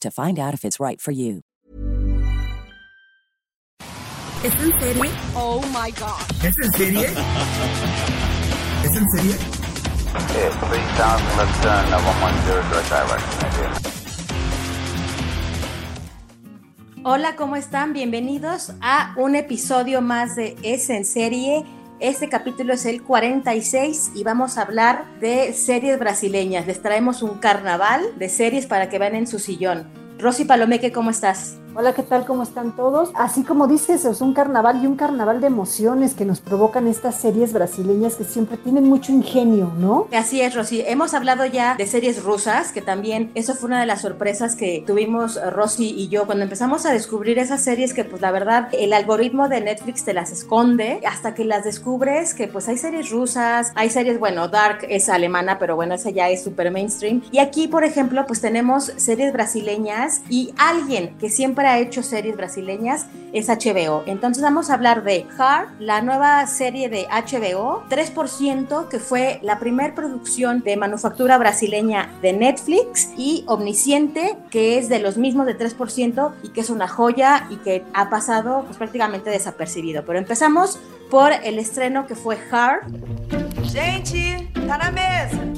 to find out if it's right for you. ¿Es en serie? Oh my god. ¿Es en serie? ¿Es en serie? Okay, 3000, let's turn 110 direct direction. Hola, ¿cómo están? Bienvenidos a un episodio más de Es en serie. Este capítulo es el 46 y vamos a hablar de series brasileñas. Les traemos un carnaval de series para que vean en su sillón. Rosy Palomeque, ¿cómo estás? Hola, ¿qué tal? ¿Cómo están todos? Así como dices, es un carnaval y un carnaval de emociones que nos provocan estas series brasileñas que siempre tienen mucho ingenio, ¿no? Así es, Rosy. Hemos hablado ya de series rusas, que también eso fue una de las sorpresas que tuvimos eh, Rosy y yo cuando empezamos a descubrir esas series que pues la verdad el algoritmo de Netflix te las esconde hasta que las descubres que pues hay series rusas, hay series, bueno, Dark es alemana, pero bueno, esa ya es súper mainstream. Y aquí, por ejemplo, pues tenemos series brasileñas y alguien que siempre ha hecho series brasileñas es HBO. Entonces vamos a hablar de Hard, la nueva serie de HBO, 3%, que fue la primer producción de manufactura brasileña de Netflix, y Omnisciente, que es de los mismos de 3% y que es una joya y que ha pasado pues, prácticamente desapercibido. Pero empezamos por el estreno que fue Hard. Gente, tá na mesa.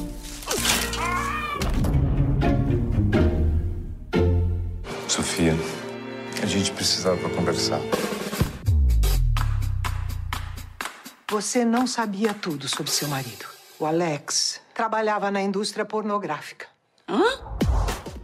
Precisava conversar. Você não sabia tudo sobre seu marido. O Alex trabalhava na indústria pornográfica.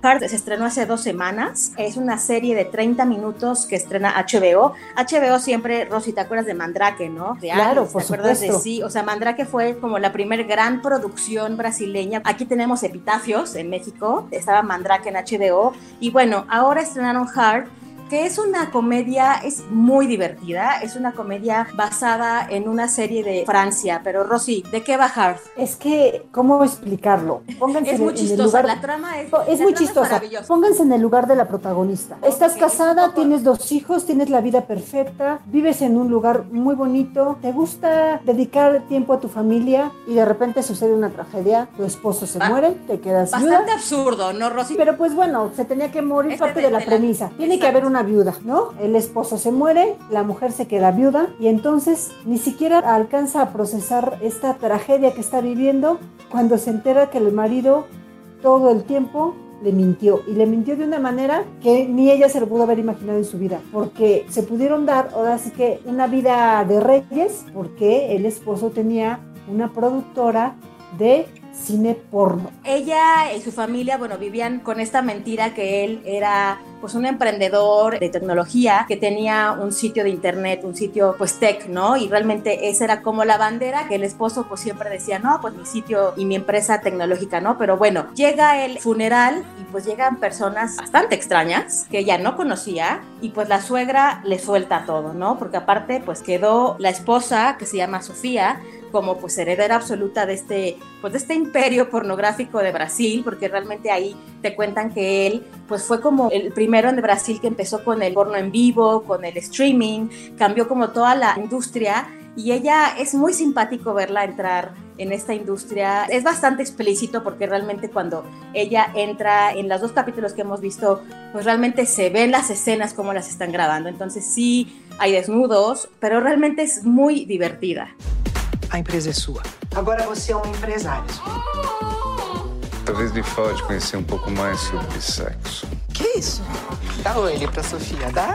Hard se estrenó hace dos semanas. Es una serie de 30 minutos que estrena HBO. HBO siempre, Rosy, ¿te acuerdas de Mandrake, no? De Claro, Alice, por ¿Te acuerdas supuesto. de sí? O sea, Mandrake fue como la primer gran producción brasileña. Aquí tenemos Epitafios en México. Estaba Mandrake en HBO. Y bueno, ahora estrenaron Hard que es una comedia, es muy divertida, es una comedia basada en una serie de Francia, pero Rosy, ¿de qué va Hard? Es que, ¿cómo explicarlo? Pónganse Es muy en el chistosa, lugar- la trama es, Es la muy trama chistosa. Pónganse en el lugar de la protagonista. Estás casada, tienes dos hijos, tienes la vida perfecta, vives en un lugar muy bonito, te gusta dedicar tiempo a tu familia y de repente sucede una tragedia, tu esposo se muere, te quedas viuda. Bastante absurdo, ¿no, Rosy? Pero pues bueno, se tenía que morir Este parte de- de la de la- premisa. Tiene que haber una viuda, ¿no? El esposo se muere, la mujer se queda viuda y entonces ni siquiera alcanza a procesar esta tragedia que está viviendo cuando se entera que el marido todo el tiempo le mintió y le mintió de una manera que ni ella se lo pudo haber imaginado en su vida porque se pudieron dar ahora sí que una vida de reyes porque el esposo tenía una productora de cine porno. Ella y su familia, bueno, vivían con esta mentira que él era pues un emprendedor de tecnología que tenía un sitio de internet, un sitio pues tech, ¿no? Y realmente esa era como la bandera que el esposo pues siempre decía, no, pues mi sitio y mi empresa tecnológica, ¿no? Pero bueno, llega el funeral y pues llegan personas bastante extrañas que ella no conocía y pues la suegra le suelta todo, ¿no? Porque aparte pues quedó la esposa que se llama Sofía como pues heredera absoluta de este pues de este imperio pornográfico de Brasil, porque realmente ahí te cuentan que él pues fue como el primero en Brasil que empezó con el porno en vivo, con el streaming, cambió como toda la industria y ella es muy simpático verla entrar en esta industria. Es bastante explícito porque realmente cuando ella entra en los dos capítulos que hemos visto, pues realmente se ven las escenas como las están grabando. Entonces sí hay desnudos, pero realmente es muy divertida. A empresa é sua. Agora você é um empresário. Talvez lhe falte conhecer um pouco mais sobre sexo. Que isso? Dá ele pra Sofia, dá?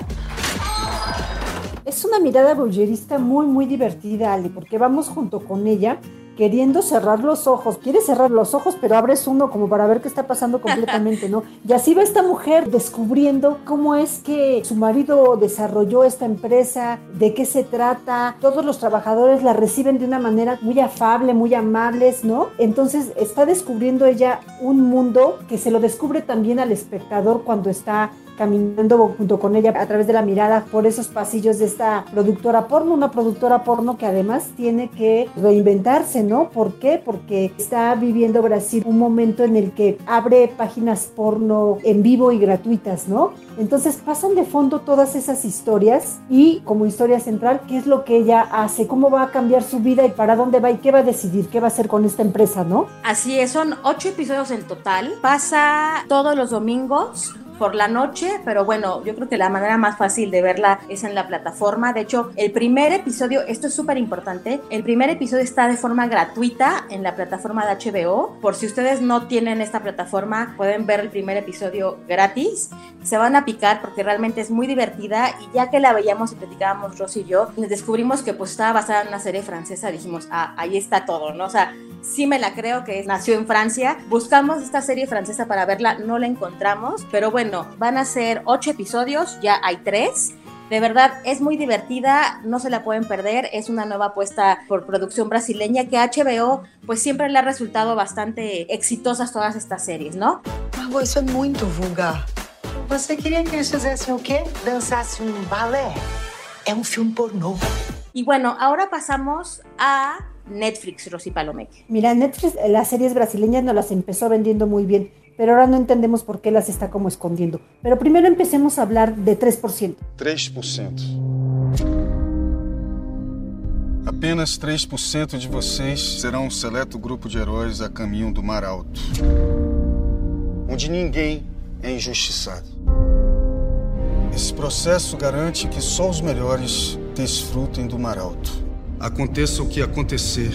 Es una mirada bollerista muy, muy divertida, Ale, porque vamos junto con ella queriendo cerrar los ojos. Quieres cerrar los ojos, pero abres uno como para ver qué está pasando completamente, ¿no? Y así va esta mujer descubriendo cómo es que su marido desarrolló esta empresa, de qué se trata. Todos los trabajadores la reciben de una manera muy afable, muy amables, ¿no? Entonces está descubriendo ella un mundo que se lo descubre también al espectador cuando está caminando junto con ella a través de la mirada por esos pasillos de esta productora porno, una productora porno que además tiene que reinventarse, ¿no? ¿Por qué? Porque está viviendo Brasil un momento en el que abre páginas porno en vivo y gratuitas, ¿no? Entonces pasan de fondo todas esas historias y como historia central, ¿qué es lo que ella hace? ¿Cómo va a cambiar su vida y para dónde va y qué va a decidir? ¿Qué va a hacer con esta empresa, no? Así es, son ocho episodios en total. Pasa todos los domingos por la noche, pero bueno, yo creo que la manera más fácil de verla es en la plataforma. De hecho, el primer episodio, esto es súper importante, el primer episodio está de forma gratuita en la plataforma de HBO. Por si ustedes no tienen esta plataforma, pueden ver el primer episodio gratis. Se van a picar porque realmente es muy divertida y ya que la veíamos y platicábamos Rosy y yo, descubrimos que pues estaba basada en una serie francesa, dijimos, ah, ahí está todo, ¿no? O sea, sí me la creo que nació en Francia. Buscamos esta serie francesa para verla, no la encontramos, pero bueno, van a ser ocho episodios, ya hay tres. De verdad, es muy divertida, no se la pueden perder. Es una nueva apuesta por producción brasileña que HBO, pues siempre le ha resultado bastante exitosas todas estas series, ¿no? Margot, isso é muito vulgar. Você queria que eles fizessem o quê? Dançassem um balé? É um filme pornô. Y bueno, ahora pasamos a Netflix, Rosy Palomeque. Mira, Netflix las series brasileñas nos las empezó vendiendo muy bien, pero ahora no entendemos por qué las está como escondiendo. Pero primero empecemos a hablar de 3%. 3%. Apenas 3% de vocês serão um seleto grupo de heróis a caminho do Mar Alto, onde ninguém é injustiçado. Esse processo garante que só os melhores desfrutem do Mar Alto. Aconteça o que acontecer,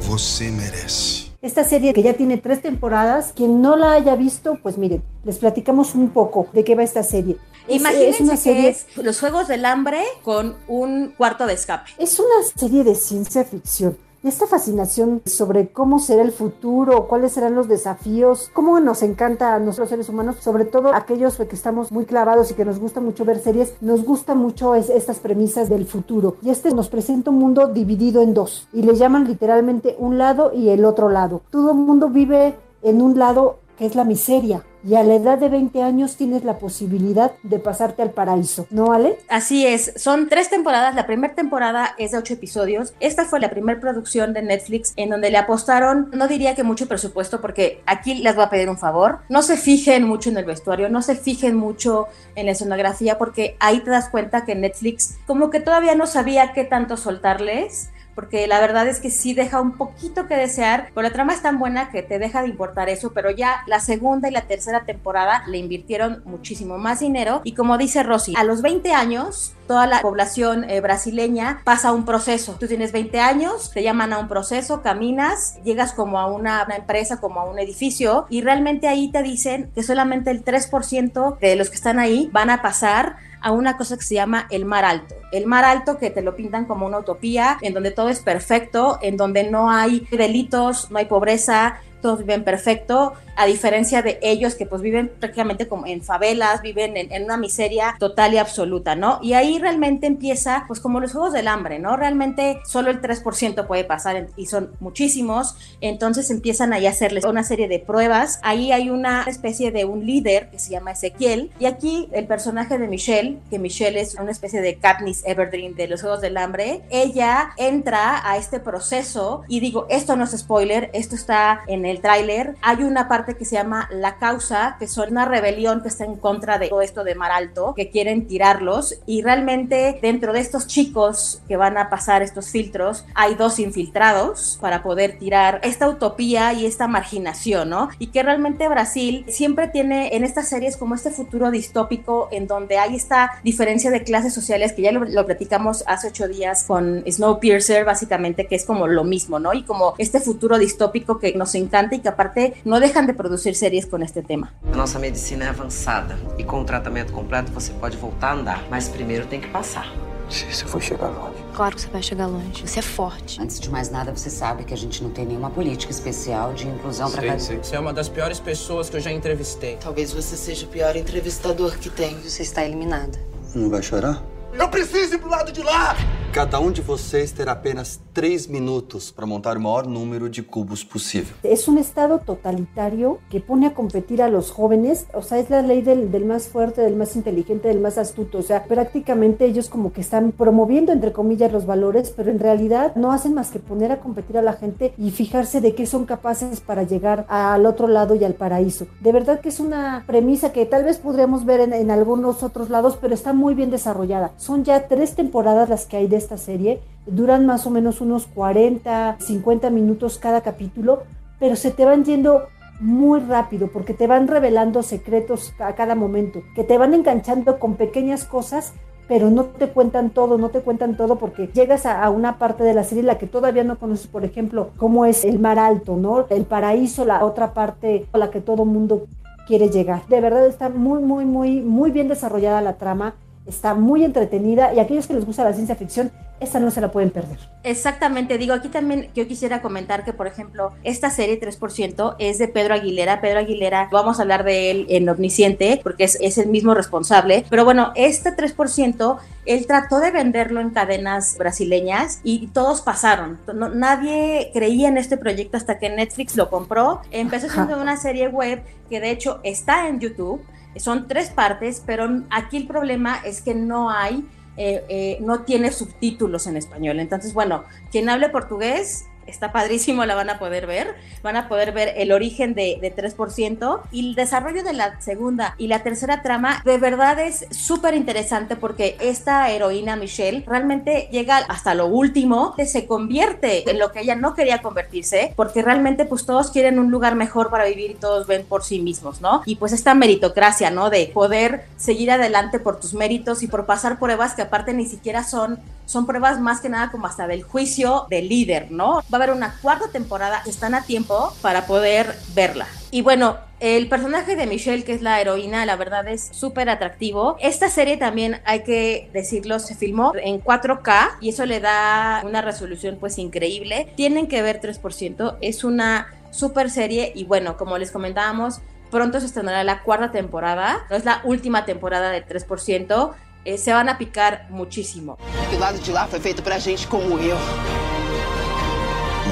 você merece. Esta serie que ya tiene tres temporadas, quien no la haya visto, pues miren, les platicamos un poco de qué va esta serie. Imagínense es una que es los Juegos del Hambre con un cuarto de escape. es una serie de ciencia ficción. Esta fascinación sobre cómo será el futuro, cuáles serán los desafíos, cómo nos encanta a nosotros seres humanos, sobre todo aquellos que estamos muy clavados y que nos gusta mucho ver series, nos gusta mucho es- estas premisas del futuro. Y este nos presenta un mundo dividido en dos y le llaman literalmente un lado y el otro lado. Todo el mundo vive en un lado es la miseria. Y a la edad de 20 años tienes la posibilidad de pasarte al paraíso, ¿no, Ale? Así es, son tres temporadas. La primera temporada es de ocho episodios. Esta fue la primera producción de Netflix en donde le apostaron, no diría que mucho presupuesto, porque aquí les voy a pedir un favor. No se fijen mucho en el vestuario, no se fijen mucho en la escenografía, porque ahí te das cuenta que Netflix como que todavía no sabía qué tanto soltarles porque la verdad es que sí deja un poquito que desear, pero la trama es tan buena que te deja de importar eso, pero ya la segunda y la tercera temporada le invirtieron muchísimo más dinero y como dice Rosy, a los 20 años toda la población eh, brasileña pasa un proceso. Tú tienes 20 años, te llaman a un proceso, caminas, llegas como a una, una empresa, como a un edificio y realmente ahí te dicen que solamente el 3% de los que están ahí van a pasar a una cosa que se llama el mar alto. El mar alto que te lo pintan como una utopía, en donde todo es perfecto, en donde no hay delitos, no hay pobreza, todos viven perfecto, a diferencia de ellos que pues viven prácticamente como en favelas, viven en, una miseria total y absoluta, ¿no? Y ahí realmente empieza pues como los Juegos del Hambre, ¿no? Realmente solo el 3% puede pasar y son muchísimos, entonces empiezan ahí a hacerles una serie de pruebas, ahí hay una especie de un líder que se llama Ezequiel y aquí el personaje de Michelle, que Michelle es una especie de Katniss Everdeen de los Juegos del Hambre, ella entra a este proceso y digo, esto no es spoiler, esto está en tráiler, hay una parte que se llama La Causa, que son una rebelión que está en contra de todo esto de Mar Alto, que quieren tirarlos y realmente dentro de estos chicos que van a pasar estos filtros hay dos infiltrados para poder tirar esta utopía y esta marginación, ¿no? Y que realmente Brasil siempre tiene en estas series como este futuro distópico en donde hay esta diferencia de clases sociales que ya lo, lo platicamos hace ocho días con Snowpiercer, básicamente, que es como lo mismo, ¿no? Y como este futuro distópico que nos encanta encanta y que aparte no dejan de producir series con este tema. A nossa medicina é avançada e com o tratamento completo você pode voltar a andar, mas primeiro tem que passar. Se você for chegar longe. Claro que você vai chegar longe. Você é forte. Antes de mais nada, você sabe que a gente não tem nenhuma política especial de inclusão para cada... Você é uma das piores pessoas que eu já entrevistei. Talvez você seja o pior entrevistador que tem. Você está eliminada. Não vai chorar? Eu preciso ir pro lado de lá! Cada um de vocês terá apenas tres minutos para montar o maior número de cubos possível. Es un estado totalitario que pone a competir a los jóvenes, o sea, es la ley del, del, más fuerte, del más inteligente, del más astuto, o sea, prácticamente ellos como que están promoviendo, entre comillas, los valores, pero en realidad no hacen más que poner a competir a la gente y fijarse de qué son capaces para llegar al otro lado y al paraíso. De verdad que es una premisa que tal vez podríamos ver en, en algunos otros lados, pero está muy bien desarrollada. Son ya tres temporadas las que hay de esta serie, duran más o menos unos 40, 50 minutos cada capítulo, pero se te van yendo muy rápido porque te van revelando secretos a cada momento, que te van enganchando con pequeñas cosas pero no te cuentan todo, no te cuentan todo porque llegas a, una parte de la serie la que todavía no conoces, por ejemplo, cómo es el mar alto, ¿no? El paraíso, la otra parte a la que todo mundo quiere llegar. De verdad está muy, muy, muy, muy bien desarrollada la trama está muy entretenida y aquellos que les gusta la ciencia ficción, esta no se la pueden perder. Exactamente, digo, aquí también yo quisiera comentar que, por ejemplo, esta serie 3% es de Pedro Aguilera. Pedro Aguilera, vamos a hablar de él en Omnisciente, porque es, es el mismo responsable. Pero bueno, este 3%, él trató de venderlo en cadenas brasileñas y todos pasaron. No, nadie creía en este proyecto hasta que Netflix lo compró. Empezó siendo una serie web que de hecho está en YouTube son tres partes, pero aquí el problema es que no hay, eh, eh, no tiene subtítulos en español. Entonces, bueno, quien hable portugués está padrísimo, la van a poder ver. Van a poder ver el origen de, de 3% y el desarrollo de la segunda y la tercera trama. De verdad es súper interesante porque esta heroína Michelle realmente llega hasta lo último, se convierte en lo que ella no quería convertirse, porque realmente pues todos quieren un lugar mejor para vivir y todos ven por sí mismos, ¿no? Y pues esta meritocracia, ¿no? De poder seguir adelante por tus méritos y por pasar pruebas que aparte ni siquiera son, son pruebas más que nada como hasta del juicio del líder, ¿no? Va a haber una cuarta temporada, están a tiempo para poder verla. Y bueno, el personaje de Michelle, que es la heroína, la verdad es súper atractivo. Esta serie también, hay que decirlo, se filmó en 4K y eso le da una resolución pues increíble. Tienen que ver 3%, es una súper serie y bueno, como les comentábamos, pronto se estrenará la cuarta temporada, no es la última temporada de 3%. Eh, se van a picar muchísimo. El lado de lá foi feito para gente como eu.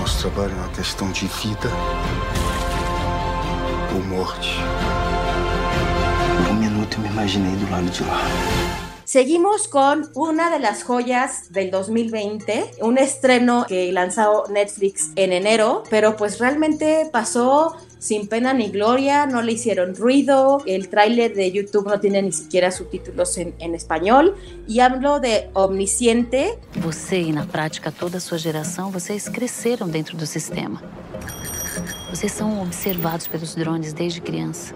Nosso trabalho é uma questão de vida ou morte. Por un minuto me imaginé do lado de lá. Seguimos con una de las joyas del 2020, un estreno que lanzó Netflix en enero, pero pues realmente pasó sin pena ni gloria, no le hicieron ruido, el tráiler de YouTube no tiene ni siquiera subtítulos en, en, español y hablo de Omnisciente. Você e na prática toda a sua geração, vocês cresceram dentro do sistema. Vocês são observados pelos drones desde criança.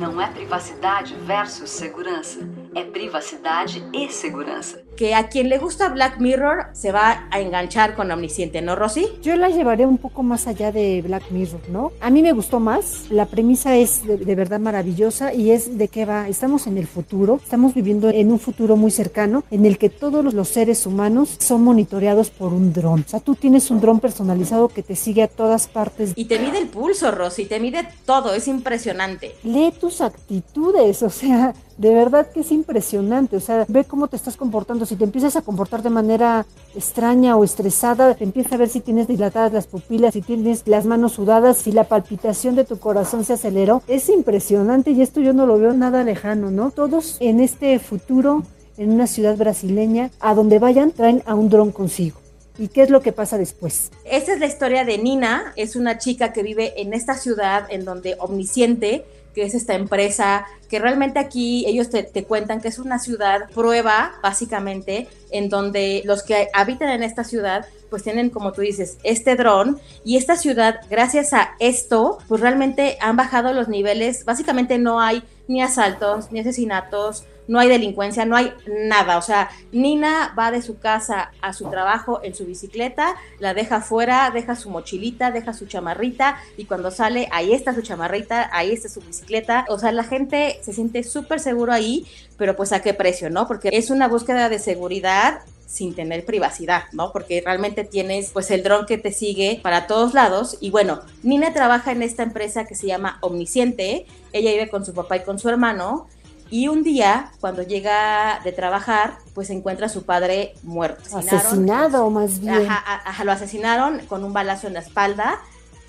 Não é privacidade versus segurança, é privacidade e segurança. Que a quien le gusta Black Mirror se va a enganchar con Omnisciente, ¿no, Rosy? Yo la llevaré un poco más allá de Black Mirror, ¿no? A mí me gustó más, la premisa es de, de verdad maravillosa y es de qué va, estamos en el futuro, estamos viviendo en un futuro muy cercano en el que todos los seres humanos son monitoreados por un dron. O sea, tú tienes un dron personalizado que te sigue a todas partes. Y te mide el pulso, Rosy, te mide todo, es impresionante. Lee tus actitudes, o sea, de verdad que es impresionante, o sea, ve cómo te estás comportando, si te empiezas a comportar de manera extraña o estresada, empieza a ver si tienes dilatadas las pupilas, si tienes las manos sudadas, si la palpitación de tu corazón se aceleró, es impresionante y esto yo no lo veo nada lejano, ¿no? Todos en este futuro, en una ciudad brasileña, a donde vayan, traen a un dron consigo. ¿Y qué es lo que pasa después? Esta es la historia de Nina, es una chica que vive en esta ciudad en donde Omnisciente que es esta empresa, que realmente aquí ellos te, te, cuentan que es una ciudad prueba, básicamente, en donde los que habitan en esta ciudad, pues tienen, como tú dices, este dron. Y esta ciudad, gracias a esto, pues realmente han bajado los niveles, básicamente no hay ni asaltos, ni asesinatos, no hay delincuencia, no hay nada. O sea, Nina va de su casa a su trabajo en su bicicleta, la deja fuera, deja su mochilita, deja su chamarrita y cuando sale, ahí está su chamarrita, ahí está su bicicleta. O sea, la gente se siente súper seguro ahí, pero pues a qué precio, ¿no? Porque es una búsqueda de seguridad sin tener privacidad, ¿no? Porque realmente tienes pues el dron que te sigue para todos lados y bueno, Nina trabaja en esta empresa que se llama Omnisciente, ella vive con su papá y con su hermano y un día, cuando llega de trabajar, pues encuentra a su padre muerto. Asesinado, más bien. Ajá, lo asesinaron con un balazo en la espalda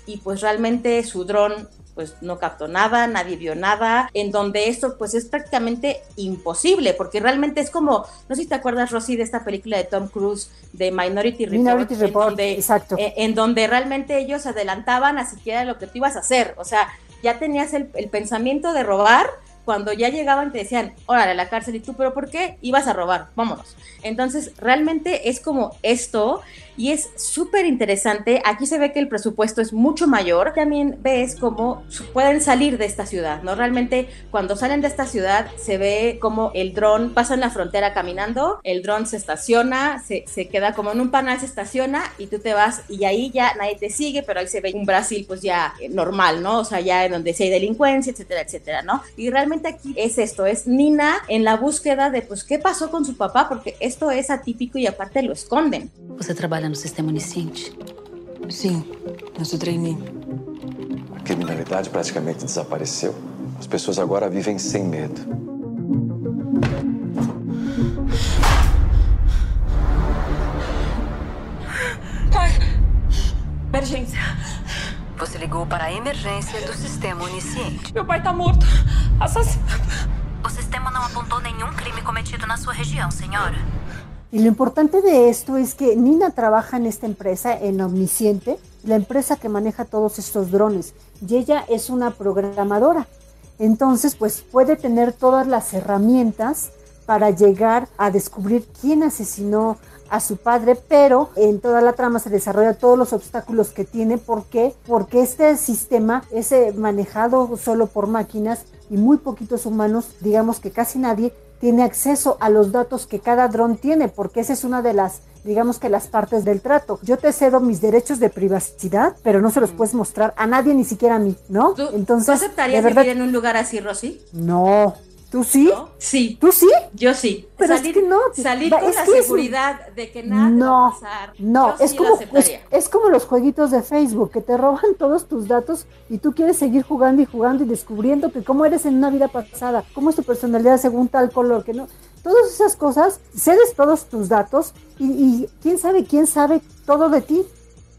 y pues realmente su dron pues no captó nada, nadie vio nada, en donde esto pues es prácticamente imposible, porque realmente es como, no sé si te acuerdas, Rosy, de esta película de Tom Cruise, de Minority Report, Minority Report, en donde, exacto. Eh, en donde realmente ellos adelantaban a siquiera lo que tú ibas a hacer, o sea, ya tenías el, el pensamiento de robar, cuando ya llegaban te decían, órale, a la cárcel, y tú, pero ¿por qué ibas a robar? Vámonos. Entonces, realmente es como esto, y es súper interesante. Aquí se ve que el presupuesto es mucho mayor. También ves cómo pueden salir de esta ciudad, ¿no? Realmente cuando salen de esta ciudad se ve como el dron pasa en la frontera caminando, el dron se estaciona, se, se queda como en un panel, se estaciona y tú te vas y ahí ya nadie te sigue, pero ahí se ve un Brasil pues ya eh, normal, ¿no? O sea, ya en donde sí hay delincuencia, etcétera, etcétera, ¿no? Y realmente aquí es esto, es Nina en la búsqueda de pues qué pasó con su papá, porque esto es atípico y aparte lo esconden. Você trabalha no sistema onisciente? Sim, mas eu treinei. A criminalidade praticamente desapareceu. As pessoas agora vivem sem medo. Pai, emergência. Você ligou para a emergência do sistema onisciente. Meu pai tá morto. Assassinado. O sistema não apontou nenhum crime cometido na sua região, senhora. Y lo importante de esto es que Nina trabaja en esta empresa, en Omnisciente, la empresa que maneja todos estos drones, y ella es una programadora. Entonces, pues puede tener todas las herramientas para llegar a descubrir quién asesinó a su padre, pero en toda la trama se desarrolla todos los obstáculos que tiene. ¿Por qué? Porque este sistema es eh, manejado solo por máquinas y muy poquitos humanos, digamos que casi nadie, tiene acceso a los datos que cada dron tiene, porque esa es una de las, digamos que las partes del trato. Yo te cedo mis derechos de privacidad, pero no se los puedes mostrar a nadie, ni siquiera a mí, ¿no? ¿Tú, Entonces, ¿tú aceptarías verdad, vivir en un lugar así, Rosy? No, ¿Tú sí? ¿No? Sí. ¿Tú sí? Yo sí. Pero salir, es que no. Salir con la seguridad es... de que nada no, va a pasar. No, Yo es, sí como, es, es, como los jueguitos de Facebook que te roban todos tus datos y tú quieres seguir jugando y jugando y descubriendo que cómo eres en una vida pasada, cómo es tu personalidad según tal color, que no. Todas esas cosas, cedes todos tus datos y, y quién sabe, quién sabe todo de ti.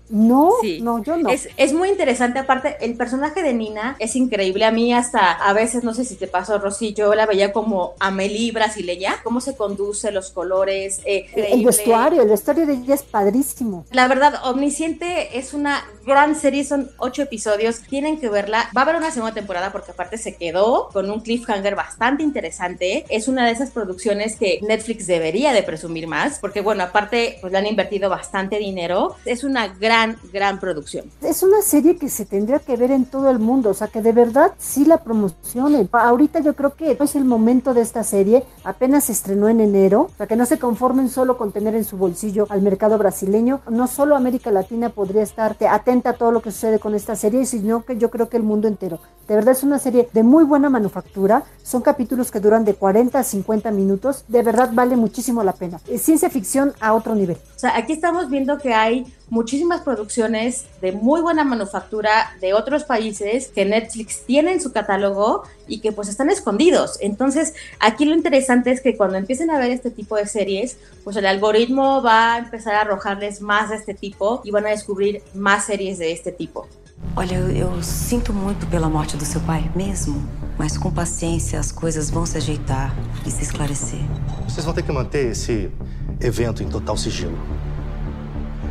No, sí. no, yo no. Es, es, muy interesante, aparte, el personaje de Nina es increíble. A mí hasta a veces, no sé si te pasó, Rosy, yo la veía como Amelie brasileña, cómo se conduce, los colores. Eh, el vestuario, el vestuario de ella es padrísimo. La verdad, Omnisciente es una gran serie, son ocho episodios, tienen que verla. Va a haber una segunda temporada porque aparte se quedó con un cliffhanger bastante interesante. Es una de esas producciones que Netflix debería de presumir más, porque bueno, aparte, pues le han invertido bastante dinero. Es una gran gran, gran producción. Es una serie que se tendría que ver en todo el mundo, o sea, que de verdad sí la promocionen. Ahorita yo creo que es el momento de esta serie, apenas se estrenó en enero, o sea, que no se conformen solo con tener en su bolsillo al mercado brasileño, no solo América Latina podría estar atenta a todo lo que sucede con esta serie, sino que yo creo que el mundo entero. De verdad es una serie de muy buena manufactura, son capítulos que duran de 40 a 50 minutos, de verdad vale muchísimo la pena. Es ciencia ficción a otro nivel. O sea, aquí estamos viendo que hay muchísimas producciones de muy buena manufactura de otros países que Netflix tiene en su catálogo y que pues están escondidos. Entonces, aquí lo interesante es que cuando empiecen a ver este tipo de series, pues el algoritmo va a empezar a arrojarles más de este tipo y van a descubrir más series de este tipo. Olha, eu, eu, sinto muito pela morte do seu pai, mesmo. Mas com paciência as coisas vão se ajeitar e se esclarecer. Vocês vão ter que manter esse evento em total sigilo.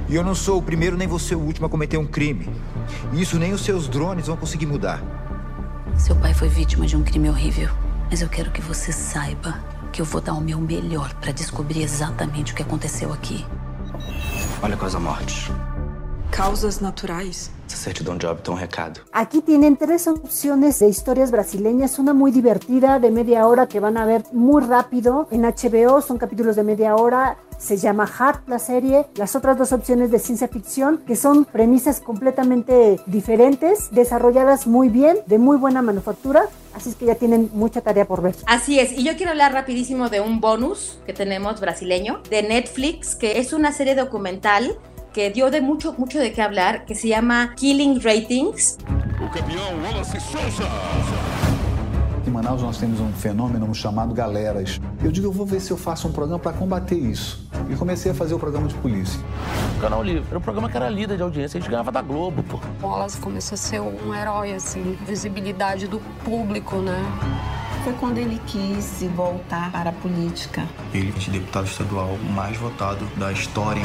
E eu não sou o primeiro nem ser o último a cometer um crime. Isso nem os seus drones vão conseguir mudar. Seu pai foi vítima de um crime horrível. Mas eu quero que você saiba que eu vou dar o meu melhor para descobrir exatamente o que aconteceu aqui. Olha com as mortes. Causas naturais. Essa certidão de óbito é um recado. Aquí tienen tres opciones de historias brasileñas, una muy divertida de media hora que van a ver muy rápido en HBO, son capítulos de media hora, se llama Heart la serie, las otras dos opciones de ciencia ficción que son premisas completamente diferentes, desarrolladas muy bien, de muy buena manufactura, así es que ya tienen mucha tarea por ver. Así es, y yo quiero hablar rapidísimo de un bonus que tenemos brasileño de Netflix, que es una serie documental que dio de mucho, mucho de qué hablar, que se llama Killing Ratings. O campeão Wallace Souza. Em Manaus nós temos um fenômeno chamado galeras. Eu digo, eu vou ver se eu faço um programa para combater isso. E comecei a fazer o programa de polícia. O Canal Livre era um programa que era líder de audiência, a gente ganhava da Globo, pô. Wallace começou a ser um herói, assim, visibilidade do público, né? Foi quando ele quis voltar para a política. Ele é deputado estadual mais votado da história.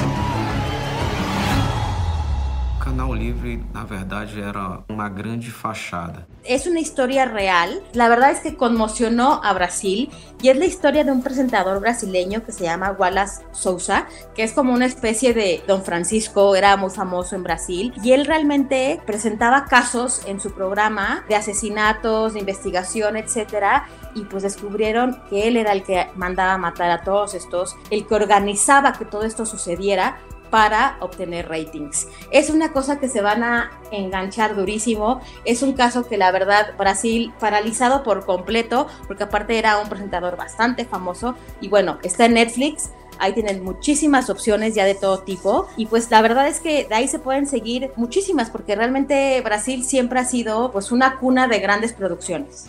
Canal Livre, na verdade, era una grande fachada. Es una historia real. La verdad es que conmocionó a Brasil y es la historia de un presentador brasileño que se llama Wallace Souza, que es como una especie de Don Francisco, era muy famoso en Brasil y él realmente presentaba casos en su programa de asesinatos, de investigación, etcétera, y pues descubrieron que él era el que mandaba matar a todos estos, el que organizaba que todo esto sucediera para obtener ratings. Es una cosa que se van a enganchar durísimo. Es un caso que la verdad Brasil paralizado por completo, porque aparte era un presentador bastante famoso y bueno, está en Netflix. Ahí tienen muchísimas opciones ya de todo tipo. Y pues la verdad es que de ahí se pueden seguir muchísimas, porque realmente Brasil siempre ha sido pues una cuna de grandes producciones.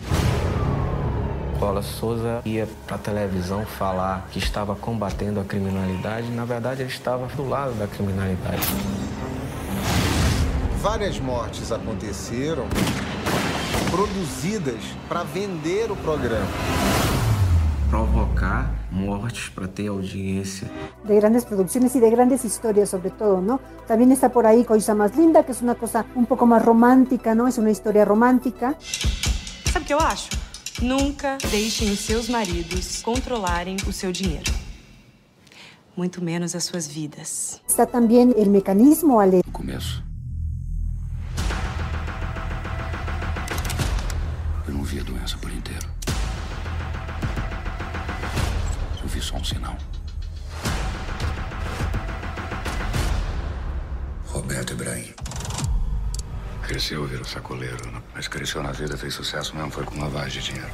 Wallace Souza ia para a televisão falar que estava combatendo a criminalidade, na verdade ele estava do lado da criminalidade. Várias mortes aconteceram produzidas para vender o programa. Provocar mortes para ter audiência. De grandes producciones y de grandes historias sobre todo, ¿no? También está por ahí Coisa Más Linda, que es una cosa un poco más romántica, ¿no? Es una historia romántica. Sabe o que eu acho? Nunca deixem os seus maridos controlarem o seu dinheiro. Muito menos as suas vidas. Está también el mecanismo, Ale. Começo. Eu não vi a doença por inteiro. Eu vi só um sinal. Roberto Ibrahim. Cresceu, virou sacoleiro, mas cresceu na vida, fez sucesso mesmo, foi com lavagem de dinheiro.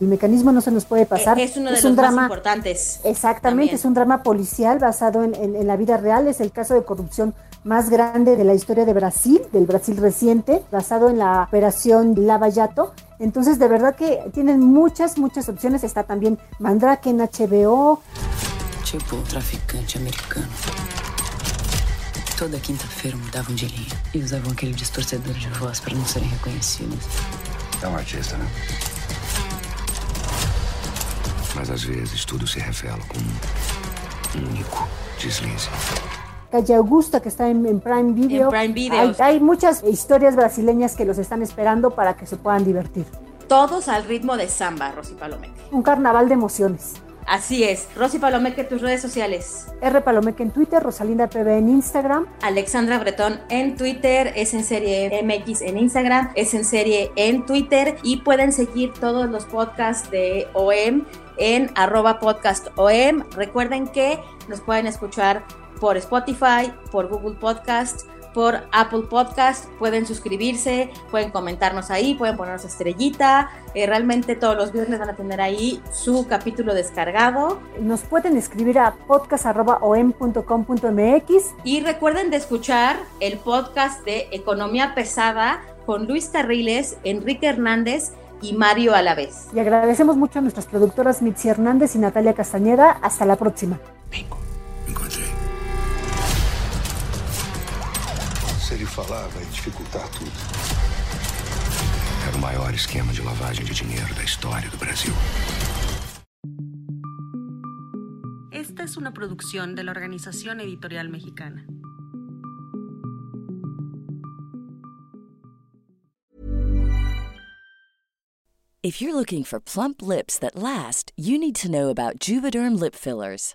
El mecanismo no se nos puede pasar. Es uno de es los un drama, más importantes. Exactamente, también. es un drama policial basado en, en- en la vida real. Es el caso de corrupción más grande de la historia de Brasil, del Brasil reciente, basado en la operación Lava Jato. Entonces, de verdad que tienen muchas, muchas opciones. Está también Mandrake en HBO. O traficante americano. Toda quinta-feira mudavam de linha e usavam aquele distorcedor de voz para não serem reconhecidos. É um artista, né? Mas às vezes tudo se revela como um único deslize. Calle Augusta, que está en, en Prime Video. En Prime Video. Hay, hay muchas historias brasileñas que los están esperando para que se puedan divertir. Todos al ritmo de samba, Rosy Palomeque. Un carnaval de emociones. Así es. Rosy Palomeque, tus redes sociales. R. Palomeque en Twitter, Rosalinda PB en Instagram. Alexandra Bretón en Twitter, es en serie MX en Instagram, es en serie en Twitter y pueden seguir todos los podcasts de OM en arroba podcast. Recuerden que nos pueden escuchar por Spotify, por Google Podcast, por Apple Podcast, pueden suscribirse, pueden comentarnos ahí, pueden ponernos estrellita. Eh, realmente todos los viernes van a tener ahí su capítulo descargado. Nos pueden escribir a podcast.om.com.mx. Y recuerden de escuchar el podcast de Economía Pesada con Luis Carriles, Enrique Hernández y Mario Alavés. Y agradecemos mucho a nuestras productoras Mitzi Hernández y Natalia Castañeda. Hasta la próxima. Ele falar, vai dificultar tudo. Era o maior esquema de lavagem de dinheiro da história do Brasil. Esta es una producción de la Organización Editorial Mexicana. If you're looking for plump lips that last, you need to know about Juvederm lip fillers.